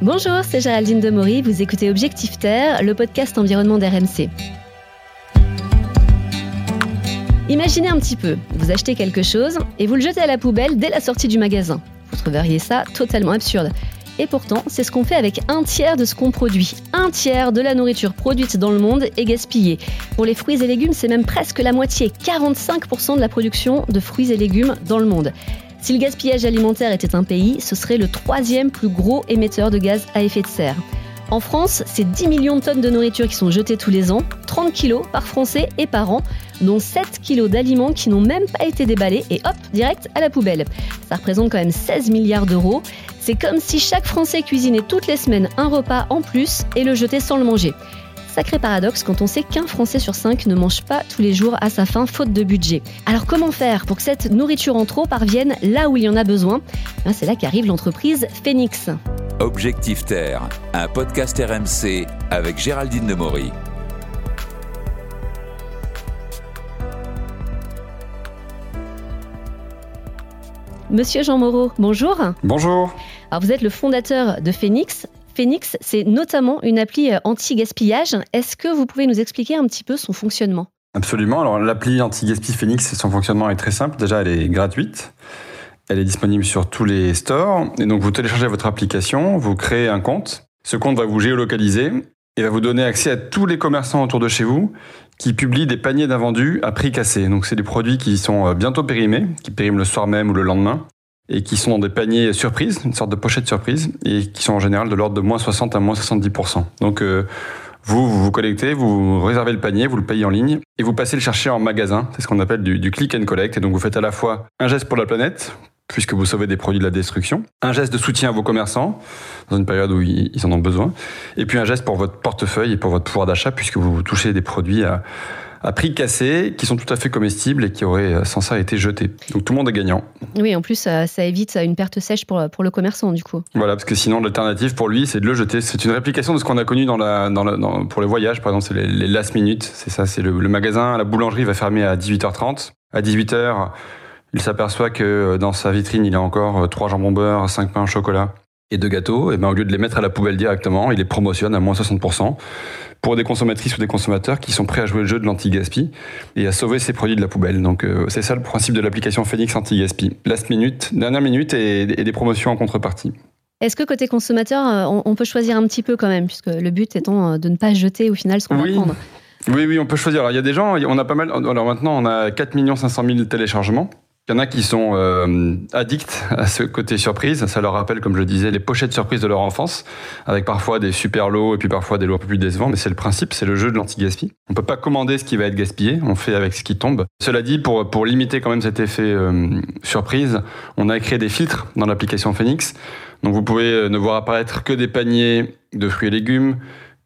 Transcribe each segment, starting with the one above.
Bonjour, c'est Géraldine Demory, vous écoutez Objectif Terre, le podcast environnement d'RMC. Imaginez un petit peu, vous achetez quelque chose et vous le jetez à la poubelle dès la sortie du magasin. Vous trouveriez ça totalement absurde. Et pourtant, c'est ce qu'on fait avec un tiers de ce qu'on produit. Un tiers de la nourriture produite dans le monde est gaspillée. Pour les fruits et légumes, c'est même presque la moitié, 45% de la production de fruits et légumes dans le monde. Si le gaspillage alimentaire était un pays, ce serait le troisième plus gros émetteur de gaz à effet de serre. En France, c'est 10 millions de tonnes de nourriture qui sont jetées tous les ans, 30 kilos par Français et par an, dont 7 kilos d'aliments qui n'ont même pas été déballés et hop, direct à la poubelle. Ça représente quand même 16 milliards d'euros. C'est comme si chaque Français cuisinait toutes les semaines un repas en plus et le jetait sans le manger. Sacré paradoxe quand on sait qu'un Français sur cinq ne mange pas tous les jours à sa faim faute de budget. Alors comment faire pour que cette nourriture en trop parvienne là où il y en a besoin? Ben, C'est là qu'arrive l'entreprise Phoenix. Objectif Terre, un podcast RMC avec Géraldine Demory. Monsieur Jean Moreau, bonjour. Bonjour. Alors vous êtes le fondateur de Phoenix. Phoenix, c'est notamment une appli euh, anti-gaspillage. Est-ce que vous pouvez nous expliquer un petit peu son fonctionnement? Absolument. Alors l'appli anti-gaspi Phoenix, son fonctionnement est très simple. Déjà, elle est gratuite. Elle est disponible sur tous les stores. Et donc, vous téléchargez votre application, vous créez un compte. Ce compte va vous géolocaliser et va vous donner accès à tous les commerçants autour de chez vous qui publient des paniers d'invendus à prix cassé. Donc, c'est des produits qui sont euh, bientôt périmés, qui périment le soir même ou le lendemain et qui sont dans des paniers surprises, une sorte de pochette surprise, et qui sont en général de l'ordre de moins 60 à moins 70%. Donc euh, vous, vous vous connectez, vous réservez le panier, vous le payez en ligne, et vous passez le chercher en magasin, c'est ce qu'on appelle du, du click and collect, et donc vous faites à la fois un geste pour la planète, puisque vous sauvez des produits de la destruction, un geste de soutien à vos commerçants, dans une période où ils en ont besoin, et puis un geste pour votre portefeuille et pour votre pouvoir d'achat, puisque vous touchez des produits à à prix cassé, qui sont tout à fait comestibles et qui auraient euh, sans ça été jetés. Donc tout le monde est gagnant. Oui, en plus, ça, évite une perte sèche pour, pour le commerçant, du coup. Voilà, parce que sinon, l'alternative pour lui, c'est de le jeter. C'est une réplication de ce qu'on a connu dans la, dans pour les voyages, par exemple, c'est les, last minutes. C'est ça, c'est le, magasin, la boulangerie va fermer à 18h30. À 18h, il s'aperçoit que euh, dans sa vitrine, il a encore euh, trois jambons beurre, cinq pains au chocolat et deux gâteaux. Et ben, au lieu de les mettre à la poubelle directement, il les promotionne à moins 60% pour des consommatrices ou des consommateurs qui sont prêts à jouer le jeu de l'anti-gaspi et à sauver ces produits de la poubelle. Donc euh, c'est ça le principe de l'application Phoenix Anti-Gaspi. Last minute, dernière minute et, des promotions en contrepartie. Est-ce que côté consommateur, euh, on, peut choisir un petit peu quand même, puisque le but étant euh, de ne pas jeter au final ce qu'on oui. va prendre Oui, oui, on peut choisir. Alors il y a des gens, on a pas mal. Alors maintenant, on a 4 500 000 téléchargements. Il y en a qui sont euh, addicts à ce côté surprise. Ça leur rappelle, comme je le disais, les pochettes surprises de leur enfance, avec parfois des super lots et puis parfois des lots plus décevants. Mais c'est le principe, c'est le jeu de l'anti-gaspi. On peut pas commander ce qui va être gaspillé, on fait avec ce qui tombe. Cela dit, pour, pour limiter quand même cet effet euh, surprise, on a créé des filtres dans l'application Phoenix. Donc vous pouvez euh, ne voir apparaître que des paniers de fruits et légumes,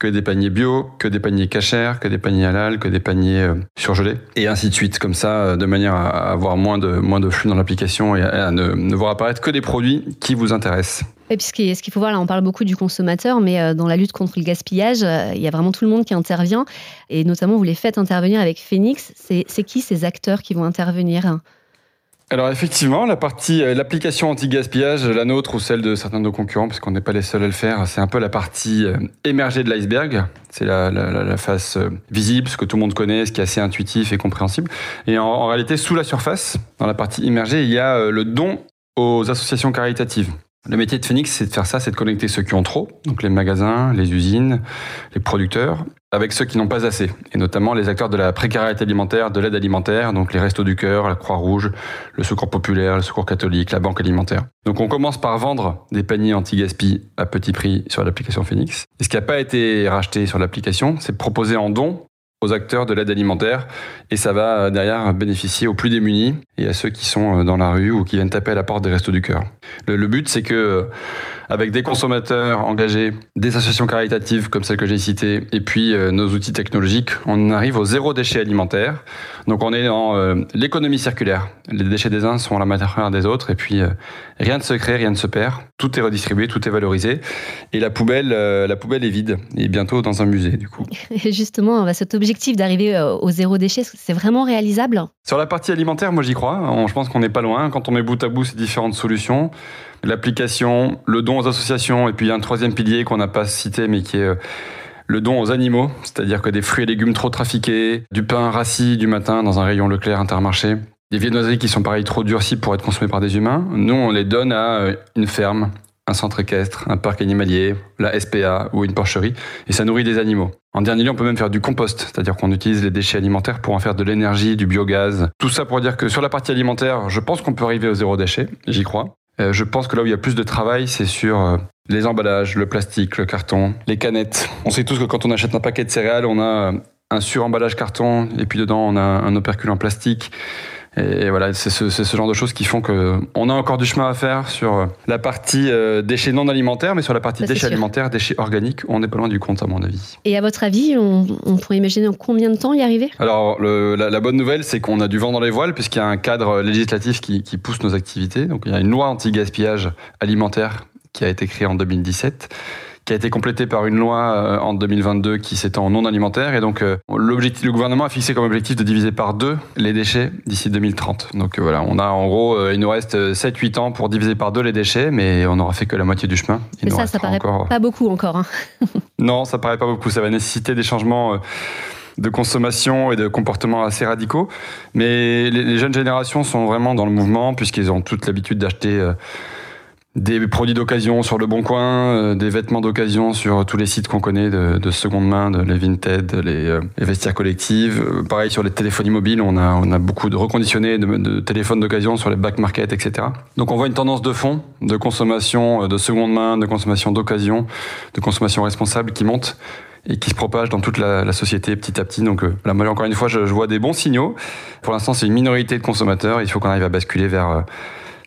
que des paniers bio, que des paniers cachers, que des paniers halal, que des paniers euh, surgelés, et ainsi de suite, comme ça, euh, de manière à avoir moins de, moins de flux dans l'application et à, ne, voir apparaître que des produits qui vous intéressent. Et puis ce qu'il faut voir, là, on parle beaucoup du consommateur, mais euh, dans la lutte contre le gaspillage, il y a vraiment tout le monde qui intervient, et notamment vous les faites intervenir avec Phoenix. C'est qui ces acteurs qui vont intervenir? Alors effectivement, la partie, euh, l'application anti-gaspillage, la nôtre ou celle de certains de nos concurrents, parce qu'on n'est pas les seuls à le faire, c'est un peu la partie euh, émergée de l'iceberg. C'est la, face euh, visible, ce que tout le monde connaît, ce qui est assez intuitif et compréhensible. Et en, réalité, sous la surface, dans la partie immergée, il y a le don aux associations caritatives. Le métier de Phoenix, c'est de faire ça, c'est de connecter ceux qui ont trop, donc les magasins, les usines, les producteurs, avec ceux qui n'ont pas assez, et notamment les acteurs de la précarité alimentaire, de l'aide alimentaire, donc les Restos du Cœur, la Croix-Rouge, le Secours populaire, le Secours catholique, la Banque alimentaire. Donc on commence par vendre des paniers anti-gaspi à petit prix sur l'application Phoenix. Et ce qui n'a pas été racheté sur l'application, c'est proposé en don aux acteurs de l'aide alimentaire et ça va derrière bénéficier aux plus démunis et à ceux qui sont euh, dans la rue ou qui viennent taper à la porte des restos du cœur. Le, le but c'est que euh, avec des consommateurs engagés, des associations caritatives comme celles que j'ai citées, et puis euh, nos outils technologiques, on arrive au zéro déchet alimentaire. Donc on est dans euh, l'économie circulaire. Les déchets des uns sont la matière des autres, et puis euh, rien ne se crée, rien ne se perd. Tout est redistribué, tout est valorisé, et la poubelle, la poubelle est vide, et bientôt dans un musée du coup. Et justement, cet objectif d'arriver au zéro déchet, c'est vraiment réalisable? Sur la partie alimentaire, moi j'y crois. Je pense qu'on n'est pas loin. Quand on met bout à bout ces différentes solutions, l'application, le don aux associations, et puis il y a un troisième pilier qu'on n'a pas cité, mais qui est euh, le don aux animaux, c'est-à-dire que des fruits et légumes trop trafiqués, du pain rassis du matin dans un rayon Leclerc Intermarché, des viennoiseries qui sont pareil trop durcies pour être consommées par des humains, nous on les donne à euh, une ferme, un centre équestre, un parc animalier, la SPA ou une porcherie, et ça nourrit des animaux. En dernier lieu, on peut même faire du compost, c'est-à-dire qu'on utilise les déchets alimentaires pour en faire de l'énergie, du biogaz. Tout ça pour dire que sur la partie alimentaire, je pense qu'on peut arriver au zéro déchet, j'y crois. Euh, je pense que là où il y a plus de travail, c'est sur euh, les emballages, le plastique, le carton, les canettes. On sait tous que quand on achète un paquet de céréales, on a un sur-emballage carton et puis dedans on a un opercule en plastique. Et voilà, c'est ce, ce, genre de choses qui font que on a encore du chemin à faire sur la partie euh, déchets non alimentaires, mais sur la partie déchets alimentaires, déchets organiques, on n'est pas loin du compte à mon avis. Et à votre avis, on, on pourrait imaginer en combien de temps y arriver? Alors le, la, la, bonne nouvelle, c'est qu'on a du vent dans les voiles puisqu'il y a un cadre législatif qui, qui pousse nos activités. Donc il y a une loi anti-gaspillage alimentaire qui a été créée en 2017 qui a été complété par une loi euh, en 2022 qui s'étend en non alimentaire. Et donc, euh, l'objectif, le gouvernement a fixé comme objectif de diviser par deux les déchets d'ici 2030. Donc euh, voilà, on a en gros, il nous reste 7-8 ans pour diviser par deux les déchets, mais on n'aura fait que la moitié du chemin. mais ça, ça paraît encore... pas beaucoup encore. Hein. non, ça paraît pas beaucoup. Ça va nécessiter des changements de consommation et de comportements assez radicaux. Mais les, jeunes générations sont vraiment dans le mouvement puisqu'ils ont toute l'habitude d'acheter des produits d'occasion sur le Bon Coin, euh, des vêtements d'occasion sur tous les sites qu'on connaît de, de, seconde main, de les Vinted, les, euh, les vestiaires collectives. Euh, pareil sur les téléphones mobiles, on a, on a beaucoup de reconditionnés de, de téléphones d'occasion sur les back market, etc. Donc on voit une tendance de fond de consommation de seconde main, de consommation d'occasion, de consommation responsable qui monte et qui se propage dans toute la, la société petit à petit. Donc là, encore une fois, je, je vois des bons signaux. Pour l'instant, c'est une minorité de consommateurs. Il faut qu'on arrive à basculer vers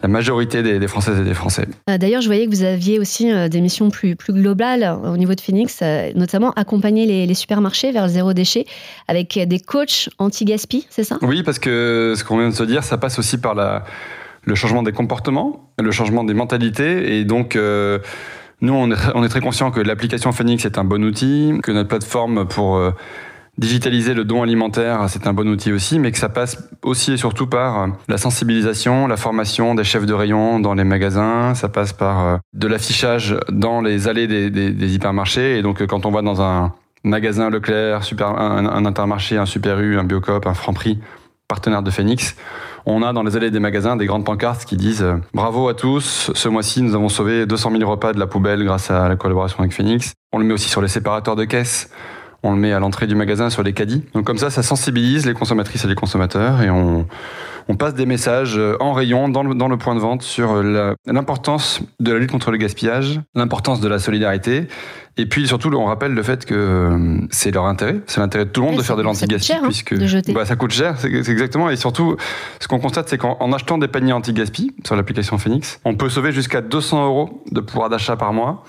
la majorité des, des, Françaises et des Français. Euh, d'ailleurs, je voyais que vous aviez aussi euh, des missions plus, plus globales euh, au niveau de Phoenix, notamment accompagner les, les supermarchés vers le zéro déchet avec des coachs anti-gaspi, c'est ça? Oui, parce que ce qu'on vient de se dire, ça passe aussi par la, le changement des comportements, le changement des mentalités. Et donc, euh, nous, on est, on est, très conscient que l'application Phoenix est un bon outil, que notre plateforme pour... Euh, digitaliser le don alimentaire, c'est un bon outil aussi, mais que ça passe aussi et surtout par la sensibilisation, la formation des chefs de rayon dans les magasins, ça passe par euh, de l'affichage dans les allées des, hypermarchés. Et donc, euh, quand on va dans un magasin Leclerc, un, un intermarché, un Super U, un Biocop, un Franprix, partenaire de Phoenix, on a dans les allées des magasins des grandes pancartes qui disent euh, Bravo à tous, ce mois-ci nous avons sauvé 200 000 repas de la poubelle grâce à la collaboration avec Phoenix. On le met aussi sur les séparateurs de caisse on le met à l'entrée du magasin sur les caddies. Donc comme ça, ça sensibilise les consommatrices et les consommateurs et on, on passe des messages en rayon dans le, dans le point de vente sur l'importance de la lutte contre le gaspillage, l'importance de la solidarité et puis surtout, on rappelle le fait que euh, c'est leur intérêt, c'est l'intérêt de tout le monde de faire de l'anti-gaspi, hein, puisque bah, ça coûte cher, c'est exactement. Et surtout, ce qu'on constate, c'est qu'en achetant des paniers anti-gaspi sur l'application Phoenix, on peut sauver jusqu'à 200 euros de pouvoir d'achat par mois.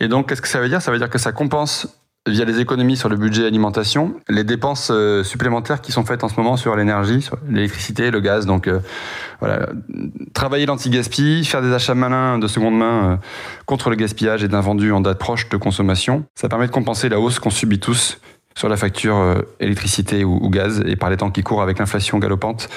Et donc, qu'est-ce que ça veut dire? Ça veut dire que ça compense via les économies sur le budget alimentation, les dépenses euh, supplémentaires qui sont faites en ce moment sur l'énergie, sur l'électricité, le gaz. Donc euh, voilà, travailler l'anti-gaspi, faire des achats malins de seconde main euh, contre le gaspillage et d'un vendu en date proche de consommation, ça permet de compenser la hausse qu'on subit tous sur la facture euh, électricité ou, ou, gaz et par les temps qui courent avec l'inflation galopante.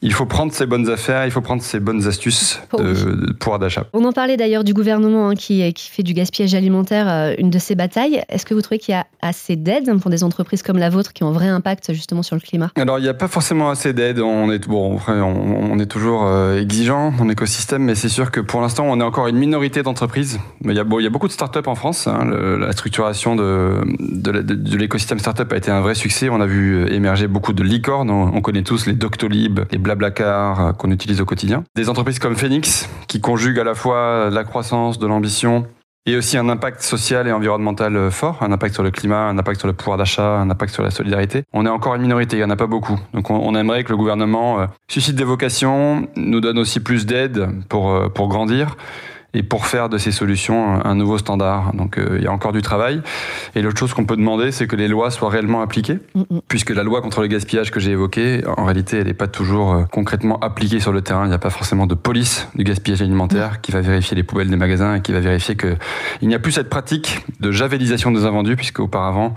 Il faut prendre ses bonnes affaires, il faut prendre ses bonnes astuces oh de, oui. de pouvoir d'achat. On en parlait d'ailleurs du gouvernement hein, qui, qui, fait du gaspillage alimentaire euh, une de ses batailles. Est-ce que vous trouvez qu'il y a assez d'aide pour des entreprises comme la vôtre qui ont un vrai impact justement sur le climat? Alors il n'y a pas forcément assez d'aide. On est bon, on, on, est toujours euh, exigeant dans l'écosystème, mais c'est sûr que pour l'instant on est encore une minorité d'entreprises. Il y a, bon, il y a beaucoup de startups en France. Hein, le, la structuration de l'écosystème startup a été un vrai succès. On a vu émerger beaucoup de licornes. On connaît tous les Doctolib, les Blablacar euh, qu'on utilise au quotidien. Des entreprises comme Phoenix qui conjuguent à la fois la croissance, de l'ambition et aussi un impact social et environnemental fort, un impact sur le climat, un impact sur le pouvoir d'achat, un impact sur la solidarité. On est encore une minorité, il n'y en a pas beaucoup. Donc on, aimerait que le gouvernement euh, suscite des vocations, nous donne aussi plus d'aide pour, euh, pour grandir et pour faire de ces solutions un nouveau standard. Donc euh, il y a encore du travail. Et l'autre chose qu'on peut demander, c'est que les lois soient réellement appliquées, mm -hmm. puisque la loi contre le gaspillage que j'ai évoquée, en réalité, elle n'est pas toujours euh, concrètement appliquée sur le terrain. Il n'y a pas forcément de police du gaspillage alimentaire mm qui va vérifier les poubelles des magasins et qui va vérifier qu'il n'y a plus cette pratique de javélisation des invendus, puisque auparavant,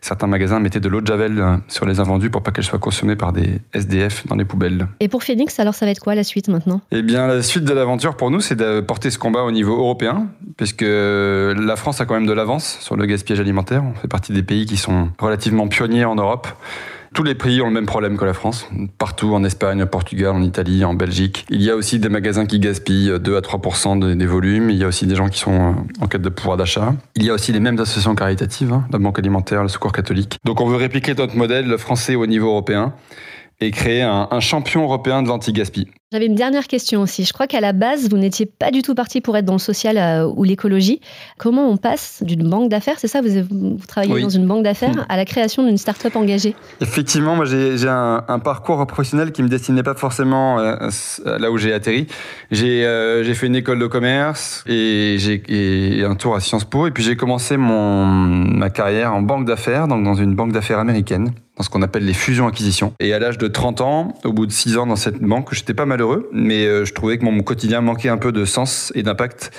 certains magasins mettaient de l'eau de javel euh, sur les invendus pour pas qu'elles soient consommées par des SDF dans les poubelles. Et pour Phoenix, alors ça va être quoi la suite maintenant? Eh bien, la suite de l'aventure pour nous, c'est de porter ce combat au niveau européen, puisque la France a quand même de l'avance sur le gaspillage alimentaire. On fait partie des pays qui sont relativement pionniers en Europe. Tous les pays ont le même problème que la France. Partout, en Espagne, au Portugal, en Italie, en Belgique. Il y a aussi des magasins qui gaspillent 2 à 3 des volumes. Il y a aussi des gens qui sont euh, en quête de pouvoir d'achat. Il y a aussi les mêmes associations caritatives, hein, la Banque alimentaire, le Secours catholique. Donc on veut répliquer notre modèle français au niveau européen et créer un, un champion européen de l'anti-gaspi. J'avais une dernière question aussi. Je crois qu'à la base, vous n'étiez pas du tout parti pour être dans le social euh, ou l'écologie. Comment on passe d'une banque d'affaires, c'est ça vous, vous, travaillez dans une banque d'affaires, mmh. à la création d'une start-up engagée? Effectivement, moi j'ai un, un, parcours professionnel qui me destinait pas forcément euh, là où j'ai atterri. J'ai euh, fait une école de commerce et j'ai un tour à Sciences Po. Et puis j'ai commencé mon, ma carrière en banque d'affaires, donc dans une banque d'affaires américaine dans ce qu'on appelle les fusions-acquisitions. Et à l'âge de 30 ans, au bout de 6 ans dans cette banque, j'étais pas malheureux, mais euh, je trouvais que mon quotidien manquait un peu de sens et d'impact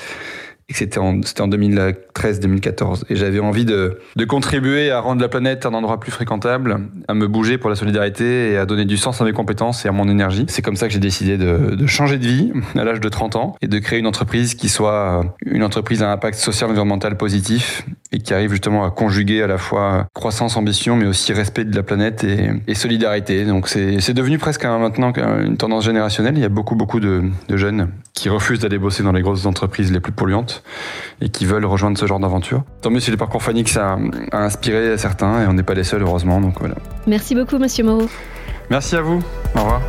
c'était en, en 2013-2014. Et j'avais envie de, de, contribuer à rendre la planète un endroit plus fréquentable, à me bouger pour la solidarité et à donner du sens à mes compétences et à mon énergie. C'est comme ça que j'ai décidé de, de, changer de vie à l'âge de 30 ans et de créer une entreprise qui soit une entreprise à impact social environnemental positif et qui arrive justement à conjuguer à la fois croissance, ambition, mais aussi respect de la planète et, et solidarité. Donc c'est devenu presque un, maintenant une tendance générationnelle. Il y a beaucoup, beaucoup de, de jeunes qui refusent d'aller bosser dans les grosses entreprises les plus polluantes et qui veulent rejoindre ce genre d'aventure. Tant mieux si le parcours Fanix a, a inspiré certains et on n'est pas les seuls heureusement. Donc voilà. Merci beaucoup Monsieur Moreau. Merci à vous. Au revoir.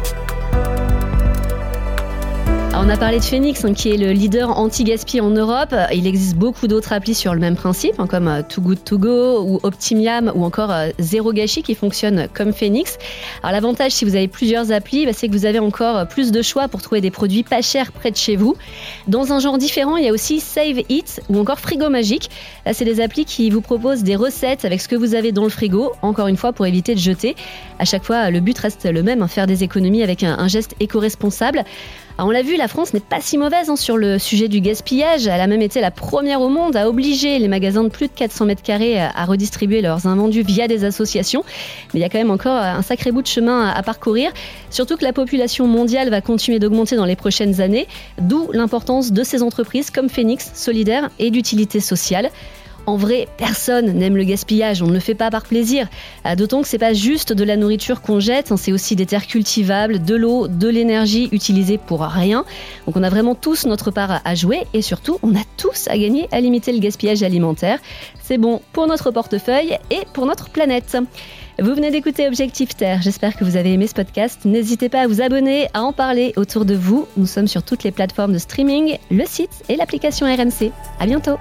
On a parlé de Phoenix, qui est le leader anti-gaspi en Europe. Il existe beaucoup d'autres applis sur le même principe, hein, comme euh, Too Good To Go ou Optimiam ou encore euh, Zero Gashi qui fonctionnent comme Phoenix. Alors l'avantage, si vous avez plusieurs applis, bah, c'est que vous avez encore euh, plus de choix pour trouver des produits pas chers près de chez vous. Dans un genre différent, il y a aussi Save It ou encore Frigo Magique. Là, c'est des applis qui vous proposent des recettes avec ce que vous avez dans le frigo, encore une fois pour éviter de jeter. À chaque fois, le but reste le même, hein, faire des économies avec un geste éco-responsable. Ah, on l'a vu, la France n'est pas si mauvaise hein, sur le sujet du gaspillage. Elle a même été la première au monde à obliger les magasins de plus de 400 mètres carrés à redistribuer leurs invendus via des associations. Mais il y a quand même encore un sacré bout de chemin à parcourir. Surtout que la population mondiale va continuer d'augmenter dans les prochaines années, d'où l'importance de ces entreprises comme Phoenix, solidaire et d'utilité sociale. En vrai, personne n'aime le gaspillage, on ne le fait pas par plaisir. Euh, d'autant que c'est pas juste de la nourriture qu'on jette, hein, c'est aussi des terres cultivables, de l'eau, de l'énergie utilisée pour rien. Donc on a vraiment tous notre part à jouer et surtout on a tous à gagner à limiter le gaspillage alimentaire. C'est bon pour notre portefeuille et pour notre planète. Vous venez d'écouter Objectif Terre. J'espère que vous avez aimé ce podcast. N'hésitez pas à vous abonner, à en parler autour de vous. Nous sommes sur toutes les plateformes de streaming, le site et l'application RMC. À bientôt.